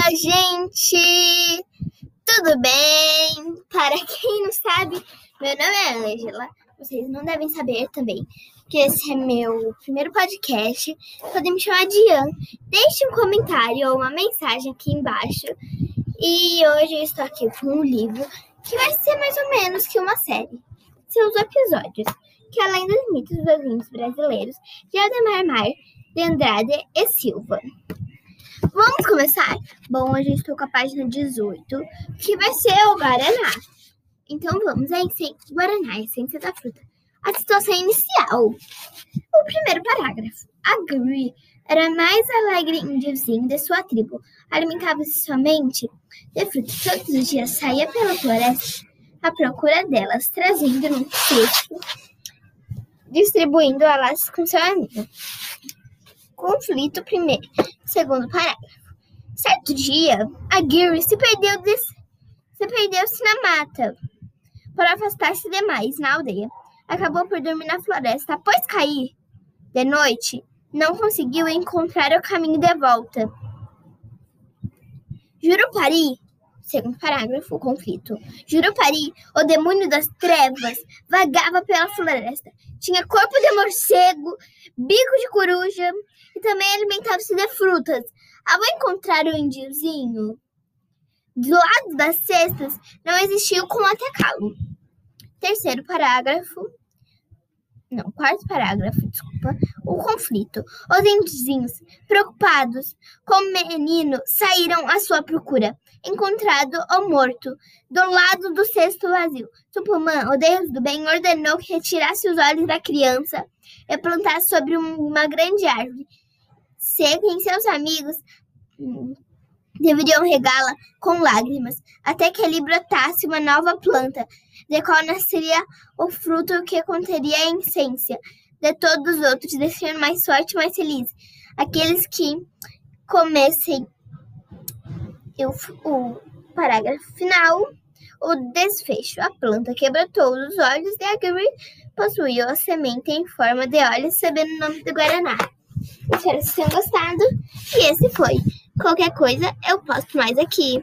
Olá, gente! Tudo bem? Para quem não sabe, meu nome é Angela. Vocês não devem saber também que esse é meu primeiro podcast. Podem me chamar de Ian. Deixe um comentário ou uma mensagem aqui embaixo. E hoje eu estou aqui com um livro que vai ser mais ou menos que uma série. Seus episódios, que além dos mitos dos vinhos brasileiros de Ademar Mar, de Andrade e Silva. Vamos começar? Bom, hoje eu estou com a página 18, que vai ser o Guaraná. Então vamos, a essência, Guaraná, a essência da fruta. A situação inicial. O primeiro parágrafo. A Guri era mais alegre índiozinho de sua tribo. Alimentava-se somente de frutas. Todos os dias saía pela floresta à procura delas, trazendo num cesto, distribuindo-as com seu amigo. Conflito primeiro. Segundo parágrafo. Certo dia, a Gary se perdeu de, se perdeu-se na mata para afastar-se demais na aldeia. Acabou por dormir na floresta. Após cair de noite, não conseguiu encontrar o caminho de volta. Jurupari, segundo parágrafo, conflito. Jurupari, o demônio das trevas, vagava pela floresta. Tinha corpo de morcego, bico de coruja e também alimentava-se de frutas. Ao encontrar o indiozinho, do lado das cestas, não existiu como atacá-lo. Terceiro parágrafo. Não, quarto parágrafo, desculpa. O conflito. Os indiozinhos, preocupados com o menino, saíram à sua procura. Encontrado ou morto, do lado do cesto vazio. Tupumã, o deus do bem, ordenou que retirasse os olhos da criança e plantasse sobre uma grande árvore seca em seus amigos hum, deveriam regá-la com lágrimas, até que ali brotasse uma nova planta, de qual nasceria o fruto que conteria a essência de todos os outros, deixando mais forte e mais feliz aqueles que comessem o, parágrafo final, o desfecho. A planta que brotou os olhos de Agri possuía a semente em forma de óleo, recebendo o nome de Guaraná. Espero que vocês tenham gostado. E esse foi. Qualquer coisa, eu posto mais aqui.